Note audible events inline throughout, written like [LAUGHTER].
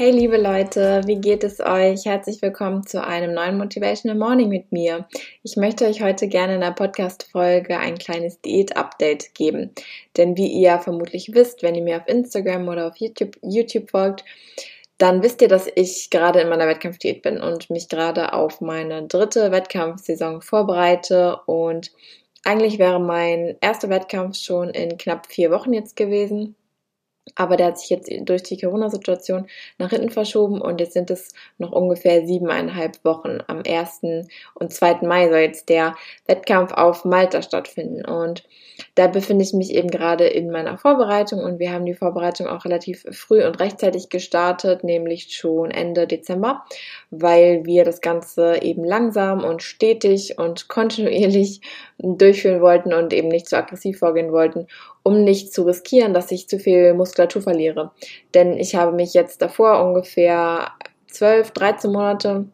Hey liebe Leute, wie geht es euch? Herzlich willkommen zu einem neuen Motivational Morning mit mir. Ich möchte euch heute gerne in der Podcast-Folge ein kleines Diät-Update geben. Denn wie ihr vermutlich wisst, wenn ihr mir auf Instagram oder auf YouTube, YouTube folgt, dann wisst ihr, dass ich gerade in meiner Wettkampfdiät bin und mich gerade auf meine dritte Wettkampfsaison vorbereite. Und eigentlich wäre mein erster Wettkampf schon in knapp vier Wochen jetzt gewesen. Aber der hat sich jetzt durch die Corona-Situation nach hinten verschoben und jetzt sind es noch ungefähr siebeneinhalb Wochen. Am 1. und 2. Mai soll jetzt der Wettkampf auf Malta stattfinden. Und da befinde ich mich eben gerade in meiner Vorbereitung und wir haben die Vorbereitung auch relativ früh und rechtzeitig gestartet, nämlich schon Ende Dezember, weil wir das Ganze eben langsam und stetig und kontinuierlich durchführen wollten und eben nicht zu aggressiv vorgehen wollten, um nicht zu riskieren, dass ich zu viel Muskulatur verliere. Denn ich habe mich jetzt davor ungefähr 12, 13 Monate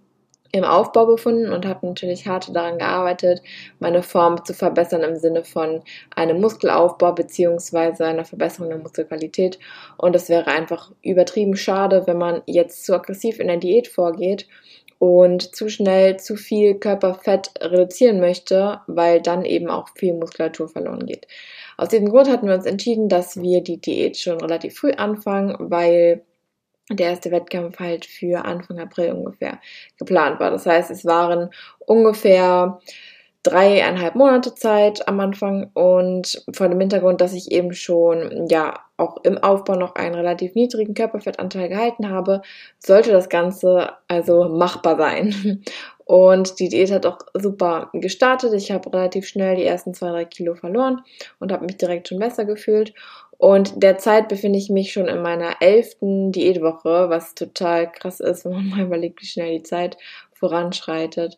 im Aufbau befunden und habe natürlich hart daran gearbeitet, meine Form zu verbessern im Sinne von einem Muskelaufbau beziehungsweise einer Verbesserung der Muskelqualität. Und es wäre einfach übertrieben schade, wenn man jetzt zu aggressiv in der Diät vorgeht und zu schnell zu viel Körperfett reduzieren möchte, weil dann eben auch viel Muskulatur verloren geht. Aus diesem Grund hatten wir uns entschieden, dass wir die Diät schon relativ früh anfangen, weil der erste Wettkampf halt für Anfang April ungefähr geplant war. Das heißt, es waren ungefähr dreieinhalb Monate Zeit am Anfang und vor dem Hintergrund, dass ich eben schon ja auch im Aufbau noch einen relativ niedrigen Körperfettanteil gehalten habe, sollte das Ganze also machbar sein. Und die Diät hat auch super gestartet. Ich habe relativ schnell die ersten zwei, drei Kilo verloren und habe mich direkt schon besser gefühlt. Und derzeit befinde ich mich schon in meiner elften Diätwoche, was total krass ist, wenn man [LAUGHS] mal überlegt, wie schnell die Zeit voranschreitet.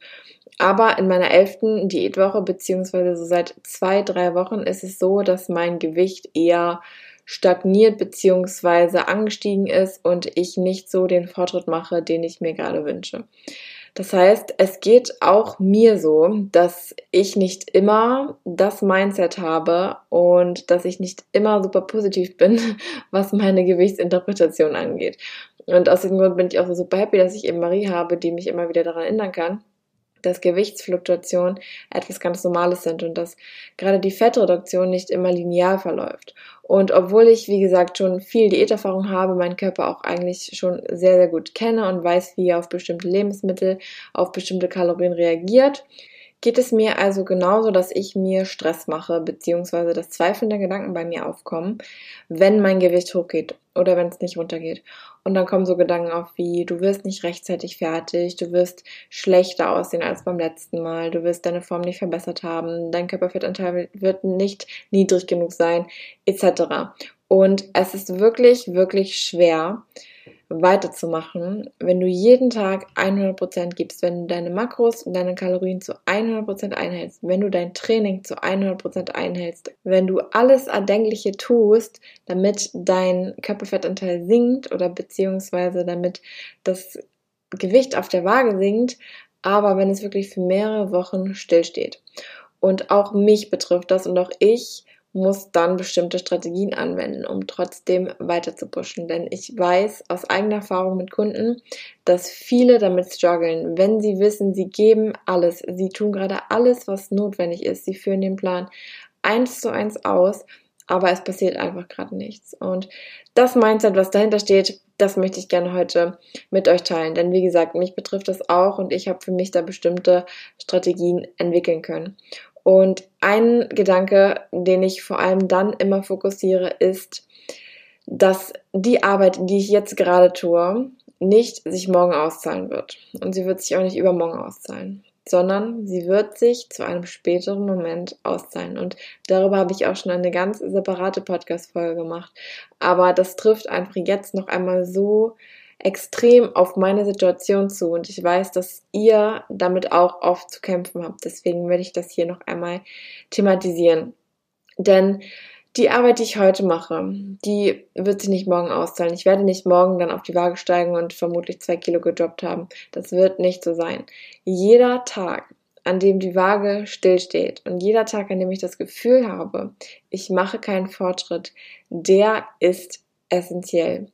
Aber in meiner elften Diätwoche, beziehungsweise so seit zwei, drei Wochen, ist es so, dass mein Gewicht eher stagniert beziehungsweise angestiegen ist und ich nicht so den Fortschritt mache, den ich mir gerade wünsche. Das heißt, es geht auch mir so, dass ich nicht immer das Mindset habe und dass ich nicht immer super positiv bin, [LAUGHS] was meine Gewichtsinterpretation angeht. Und aus diesem Grund bin ich auch so super happy, dass ich eben Marie habe, die mich immer wieder daran erinnern kann, dass Gewichtsfluktuationen etwas ganz Normales sind und dass gerade die Fettreduktion nicht immer linear verläuft. Und obwohl ich, wie gesagt, schon viel Diäterfahrung habe, meinen Körper auch eigentlich schon sehr, sehr gut kenne und weiß, wie er auf bestimmte Lebensmittel, auf bestimmte Kalorien reagiert, geht es mir also genauso, dass ich mir Stress mache, beziehungsweise dass zweifelnde Gedanken bei mir aufkommen, wenn mein Gewicht hochgeht oder wenn es nicht runtergeht. Und dann kommen so Gedanken auf wie, du wirst nicht rechtzeitig fertig, du wirst schlechter aussehen als beim letzten Mal, du wirst deine Form nicht verbessert haben, dein Körperfettanteil wird nicht niedrig genug sein, etc. Und es ist wirklich, wirklich schwer, weiterzumachen, wenn du jeden Tag 100% gibst, wenn du deine Makros und deine Kalorien zu 100% einhältst, wenn du dein Training zu 100% einhältst, wenn du alles Erdenkliche tust, damit dein Körperfettanteil sinkt oder beziehungsweise damit das Gewicht auf der Waage sinkt, aber wenn es wirklich für mehrere Wochen stillsteht. Und auch mich betrifft das und auch ich muss dann bestimmte Strategien anwenden, um trotzdem weiter zu pushen. Denn ich weiß aus eigener Erfahrung mit Kunden, dass viele damit strugglen, wenn sie wissen, sie geben alles, sie tun gerade alles, was notwendig ist, sie führen den Plan eins zu eins aus, aber es passiert einfach gerade nichts. Und das Mindset, was dahinter steht, das möchte ich gerne heute mit euch teilen. Denn wie gesagt, mich betrifft das auch und ich habe für mich da bestimmte Strategien entwickeln können. Und ein Gedanke, den ich vor allem dann immer fokussiere, ist, dass die Arbeit, die ich jetzt gerade tue, nicht sich morgen auszahlen wird. Und sie wird sich auch nicht übermorgen auszahlen. sondern sie wird sich zu einem späteren Moment auszahlen. Und darüber habe ich auch schon eine ganz separate Podcast-Folge gemacht. Aber das trifft einfach jetzt noch einmal so extrem auf meine Situation zu und ich weiß, dass ihr damit auch oft zu kämpfen habt. Deswegen werde ich das hier noch einmal thematisieren. Denn die Arbeit, die ich heute mache, die wird sich nicht morgen auszahlen. Ich werde nicht morgen dann auf die Waage steigen und vermutlich zwei Kilo gedroppt haben. Das wird nicht so sein. Jeder Tag, an dem die Waage stillsteht und jeder Tag, an dem ich das Gefühl habe, ich mache keinen Fortschritt, der ist essentiell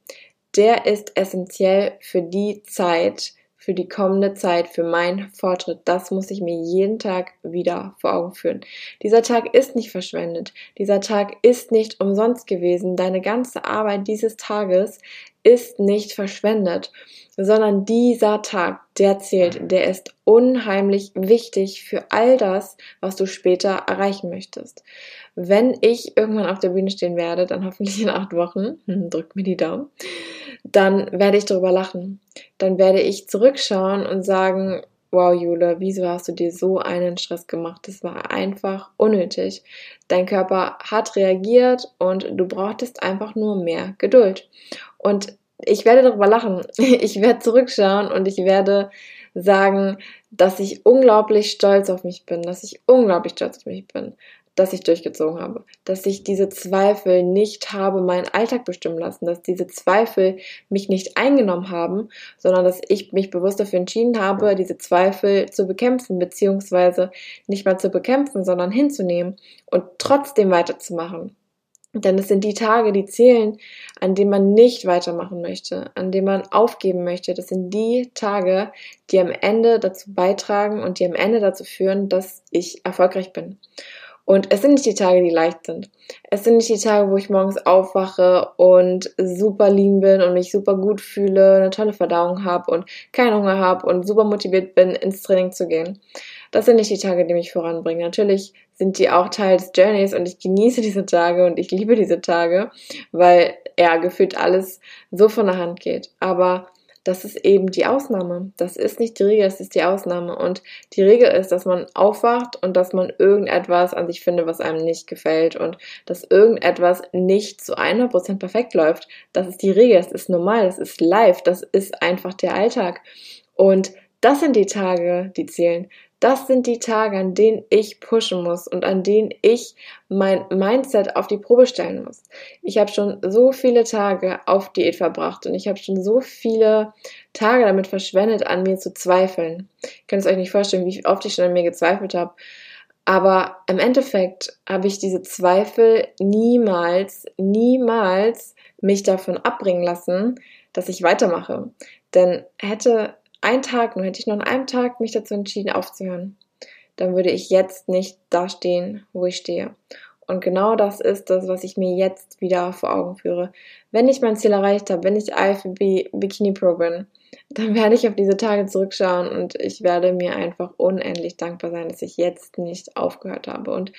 der ist essentiell für die Zeit, für die kommende Zeit, für meinen Fortschritt. Das muss ich mir jeden Tag wieder vor Augen führen. Dieser Tag ist nicht verschwendet. Dieser Tag ist nicht umsonst gewesen. Deine ganze Arbeit dieses Tages ist nicht verschwendet, sondern dieser Tag, der zählt, der ist unheimlich wichtig für all das, was du später erreichen möchtest. Wenn ich irgendwann auf der Bühne stehen werde, dann hoffentlich in acht Wochen, [LAUGHS] hm, drück mir die Daumen, dann werde ich darüber lachen. Dann werde ich zurückschauen und sagen, wow, Jule, wieso hast du dir so einen Stress gemacht? Das war einfach unnötig. Dein Körper hat reagiert und du brauchtest einfach nur mehr Geduld. Und ich werde darüber lachen. [LAUGHS] Ich werde zurückschauen und ich werde sagen, dass ich unglaublich stolz auf mich bin, dass ich unglaublich stolz auf mich bin, dass ich durchgezogen habe, dass ich diese Zweifel nicht habe meinen Alltag bestimmen lassen, dass diese Zweifel mich nicht eingenommen haben, sondern dass ich mich bewusst dafür entschieden habe, diese Zweifel zu bekämpfen, beziehungsweise nicht mal zu bekämpfen, sondern hinzunehmen und trotzdem weiterzumachen. Denn es sind die Tage, die zählen, an denen man nicht weitermachen möchte, an denen man aufgeben möchte. Das sind die Tage, die am Ende dazu beitragen und die am Ende dazu führen, dass ich erfolgreich bin. Und es sind nicht die Tage, die leicht sind. Es sind nicht die Tage, wo ich morgens aufwache und super lean bin und mich super gut fühle, eine tolle Verdauung habe und keinen Hunger habe und super motiviert bin, ins Training zu gehen. Das sind nicht die Tage, die mich voranbringen. Natürlich sind die auch Teil des Journeys und ich genieße diese Tage und ich liebe diese Tage, weil ja gefühlt alles so von der Hand geht. Aber das ist eben die Ausnahme. Das ist nicht die Regel, das ist die Ausnahme. Und die Regel ist, dass man aufwacht und dass man irgendetwas an sich findet, was einem nicht gefällt und dass irgendetwas nicht zu 100% perfekt läuft. Das ist die Regel, das ist normal, das ist live, das ist einfach der Alltag. Und das sind die Tage, die zählen. Das sind die Tage, an denen ich pushen muss und an denen ich mein Mindset auf die Probe stellen muss. Ich habe schon so viele Tage auf Diät verbracht und ich habe schon so viele Tage damit verschwendet, an mir zu zweifeln. Ich kann es euch nicht vorstellen, wie oft ich schon an mir gezweifelt habe. Aber im Endeffekt habe ich diese Zweifel niemals, niemals mich davon abbringen lassen, dass ich weitermache. Denn hätte ein Tag, nur hätte ich nur an einem Tag mich dazu entschieden aufzuhören, dann würde ich jetzt nicht da stehen, wo ich stehe. Und genau das ist das, was ich mir jetzt wieder vor Augen führe. Wenn ich mein Ziel erreicht habe, wenn ich IFBB Bikini Pro bin, dann werde ich auf diese Tage zurückschauen und ich werde mir einfach unendlich dankbar sein, dass ich jetzt nicht aufgehört habe. Und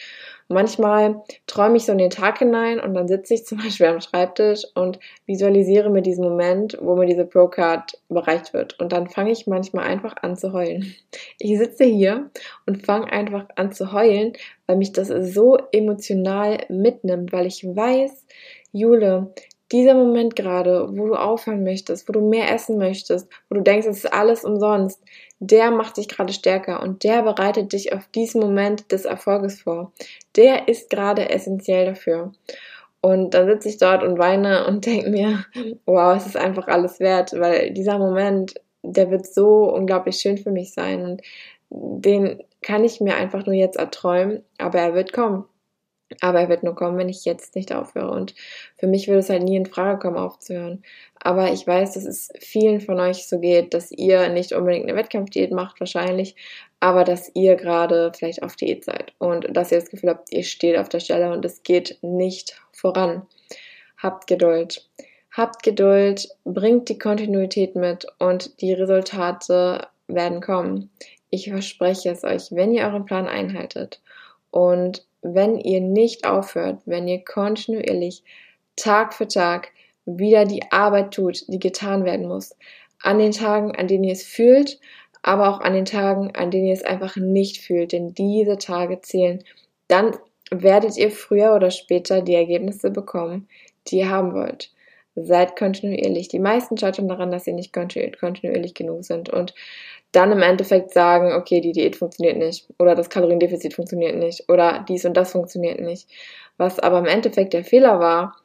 manchmal träume ich so in den Tag hinein und dann sitze ich zum [LAUGHS] Beispiel am Schreibtisch und visualisiere mir diesen Moment, wo mir diese Pro-Card überreicht wird. Und dann fange ich manchmal einfach an zu heulen. [LAUGHS] Ich sitze hier und fange einfach an zu heulen, weil mich das so emotional mitnimmt, weil ich weiß, Jule, dieser Moment gerade, wo du aufhören möchtest, wo du mehr essen möchtest, wo du denkst, es ist alles umsonst, der macht dich gerade stärker und der bereitet dich auf diesen Moment des Erfolges vor. Der ist gerade essentiell dafür. Und dann sitze ich dort und weine [LAUGHS] und denke mir, wow, es ist einfach alles wert, weil dieser Moment, der wird so unglaublich schön für mich sein und den kann ich mir einfach nur jetzt erträumen, aber er wird kommen. Aber er wird nur kommen, wenn ich jetzt nicht aufhöre. Und für mich würde es halt nie in Frage kommen, aufzuhören. Aber ich weiß, dass es vielen von euch so geht, dass ihr nicht unbedingt eine Wettkampfdiät macht, wahrscheinlich, aber dass ihr gerade vielleicht auf Diät seid und dass ihr das Gefühl habt, ihr steht auf der Stelle und es geht nicht voran. Habt Geduld. Habt Geduld, bringt die Kontinuität mit und die Resultate werden kommen. Ich verspreche es euch, wenn ihr euren Plan einhaltet und wenn ihr nicht aufhört, wenn ihr kontinuierlich Tag für Tag wieder die Arbeit tut, die getan werden muss. An den Tagen, an denen ihr es fühlt, aber auch an den Tagen, an denen ihr es einfach nicht fühlt, denn diese Tage zählen. Dann werdet ihr früher oder später die Ergebnisse bekommen, die ihr haben wollt. Seid kontinuierlich. Die meisten scheitern daran, dass sie nicht kontinuierlich genug sind und dann im Endeffekt sagen, okay, die Diät funktioniert nicht oder das Kaloriendefizit funktioniert nicht oder dies und das funktioniert nicht. Was aber im Endeffekt der Fehler war,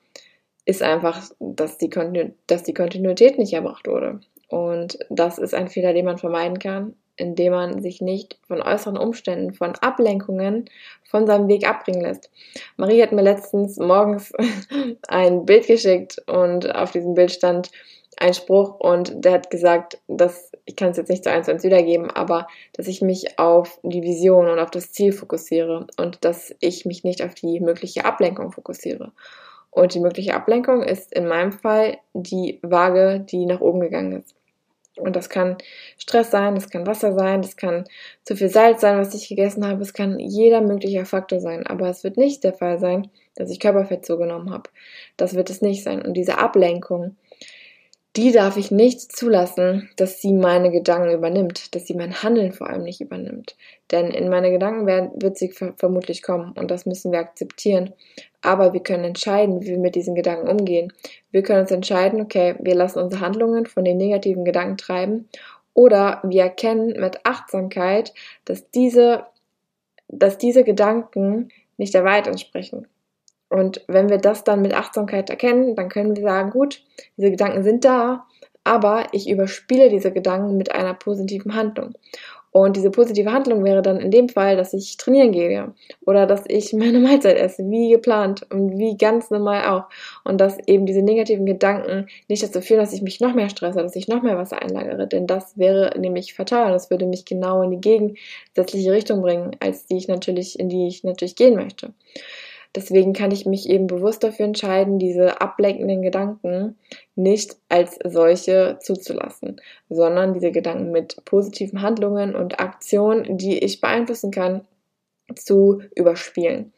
ist einfach, dass die, Kontinu dass die Kontinuität nicht erbracht wurde. Und das ist ein Fehler, den man vermeiden kann, indem man sich nicht von äußeren Umständen, von Ablenkungen von seinem Weg abbringen lässt. Marie hat mir letztens morgens [LAUGHS] ein Bild geschickt und auf diesem Bild stand ein Spruch und der hat gesagt, dass ich kann es jetzt nicht so eins zu wiedergeben, aber dass ich mich auf die Vision und auf das Ziel fokussiere und dass ich mich nicht auf die mögliche Ablenkung fokussiere. Und die mögliche Ablenkung ist in meinem Fall die Waage, die nach oben gegangen ist. Und das kann Stress sein, das kann Wasser sein, das kann zu viel Salz sein, was ich gegessen habe, es kann jeder mögliche Faktor sein. Aber es wird nicht der Fall sein, dass ich Körperfett zugenommen habe. Das wird es nicht sein. Und diese Ablenkung, die darf ich nicht zulassen, dass sie meine Gedanken übernimmt, dass sie mein Handeln vor allem nicht übernimmt. Denn in meine Gedanken werden, wird sie vermutlich kommen und das müssen wir akzeptieren. Aber wir können entscheiden, wie wir mit diesen Gedanken umgehen. Wir können uns entscheiden, okay, wir lassen unsere Handlungen von den negativen Gedanken treiben oder wir erkennen mit Achtsamkeit, dass diese, dass diese Gedanken nicht der Wahrheit entsprechen. Und wenn wir das dann mit Achtsamkeit erkennen, dann können wir sagen, gut, diese Gedanken sind da, aber ich überspiele diese Gedanken mit einer positiven Handlung. Und diese positive Handlung wäre dann in dem Fall, dass ich trainieren gehe oder dass ich [LAUGHS] meine Mahlzeit esse, wie geplant und wie ganz normal auch. Und dass eben diese negativen Gedanken nicht dazu führen, dass ich mich noch mehr stresse, dass ich noch mehr Wasser einlagere. Denn das wäre nämlich fatal und das würde mich genau in die gegensätzliche Richtung bringen, als die ich natürlich, in die ich natürlich gehen möchte. Deswegen kann ich mich eben bewusst dafür entscheiden, diese ablenkenden Gedanken nicht als solche zuzulassen, sondern diese Gedanken mit positiven Handlungen und Aktionen, die ich beeinflussen kann, zu überspielen.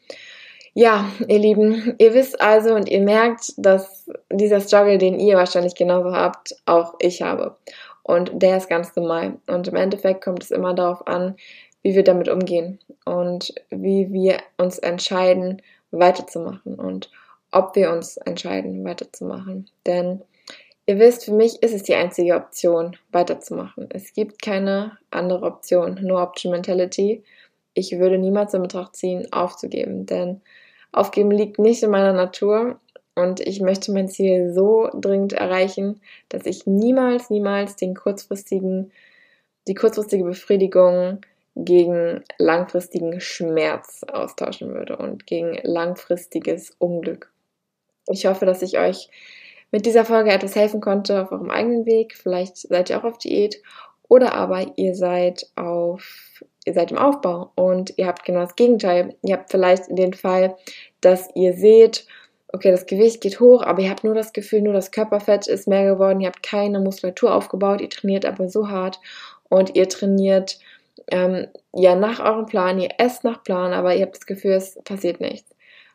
Ja, ihr Lieben, ihr wisst also und ihr merkt, dass dieser Struggle, den ihr wahrscheinlich genauso habt, auch ich habe. Und der ist ganz normal. Und im Endeffekt kommt es immer darauf an, wie wir damit umgehen und wie wir uns entscheiden, weiterzumachen und ob wir uns entscheiden, weiterzumachen. Denn ihr wisst, für mich ist es die einzige Option, weiterzumachen. Es gibt keine andere Option, nur Option Mentality. Ich würde niemals in Betracht ziehen, aufzugeben, denn aufgeben liegt nicht in meiner Natur und ich möchte mein Ziel so dringend erreichen, dass ich niemals, niemals den kurzfristigen, die kurzfristige Befriedigung gegen langfristigen Schmerz austauschen würde und gegen langfristiges Unglück. Ich hoffe, dass ich euch mit dieser Folge etwas helfen konnte auf eurem eigenen Weg. Vielleicht seid ihr auch auf Diät oder aber ihr seid auf, ihr seid im Aufbau und ihr habt genau das Gegenteil. Ihr habt vielleicht den Fall, dass ihr seht, okay, das Gewicht geht hoch, aber ihr habt nur das Gefühl, nur das Körperfett ist mehr geworden, ihr habt keine Muskulatur aufgebaut, ihr trainiert aber so hart und ihr trainiert ähm, ja nach eurem Plan, ihr esst nach Plan, aber ihr habt das Gefühl, es passiert nichts.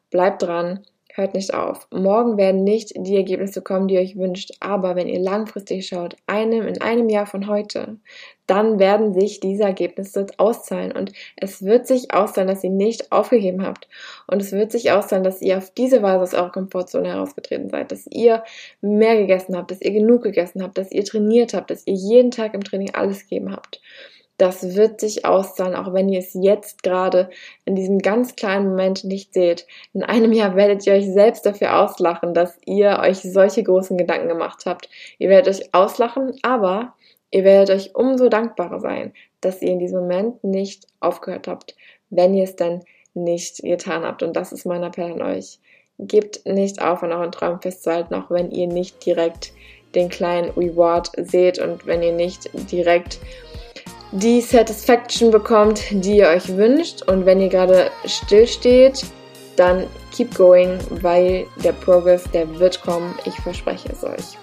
Bleibt dran, hört nicht auf. Morgen werden nicht die Ergebnisse kommen, die ihr euch wünscht, aber wenn ihr langfristig schaut, einem in einem Jahr von heute, dann werden sich diese Ergebnisse auszahlen und es wird sich auszahlen, dass ihr nicht aufgegeben habt und es wird sich auszahlen, dass ihr auf diese Weise aus eurer Komfortzone herausgetreten seid, dass ihr mehr gegessen habt, dass ihr genug gegessen habt, dass ihr trainiert habt, dass ihr jeden Tag im Training alles gegeben habt das wird sich auszahlen, auch wenn ihr es jetzt gerade in diesem ganz kleinen Moment nicht seht. In einem Jahr werdet ihr euch selbst dafür auslachen, dass ihr euch solche großen Gedanken gemacht habt. Ihr werdet euch auslachen, aber ihr werdet euch umso dankbarer sein, dass ihr in diesem Moment nicht aufgehört habt, wenn ihr es denn nicht getan habt. Und das ist mein Appell an euch. Gebt nicht auf, an euren Träumen festzuhalten, auch wenn ihr nicht direkt den kleinen Reward seht und wenn ihr nicht direkt die Satisfaction bekommt, die ihr euch wünscht. Und wenn ihr gerade still steht, dann keep going, weil der Progress, der wird kommen. Ich verspreche es euch.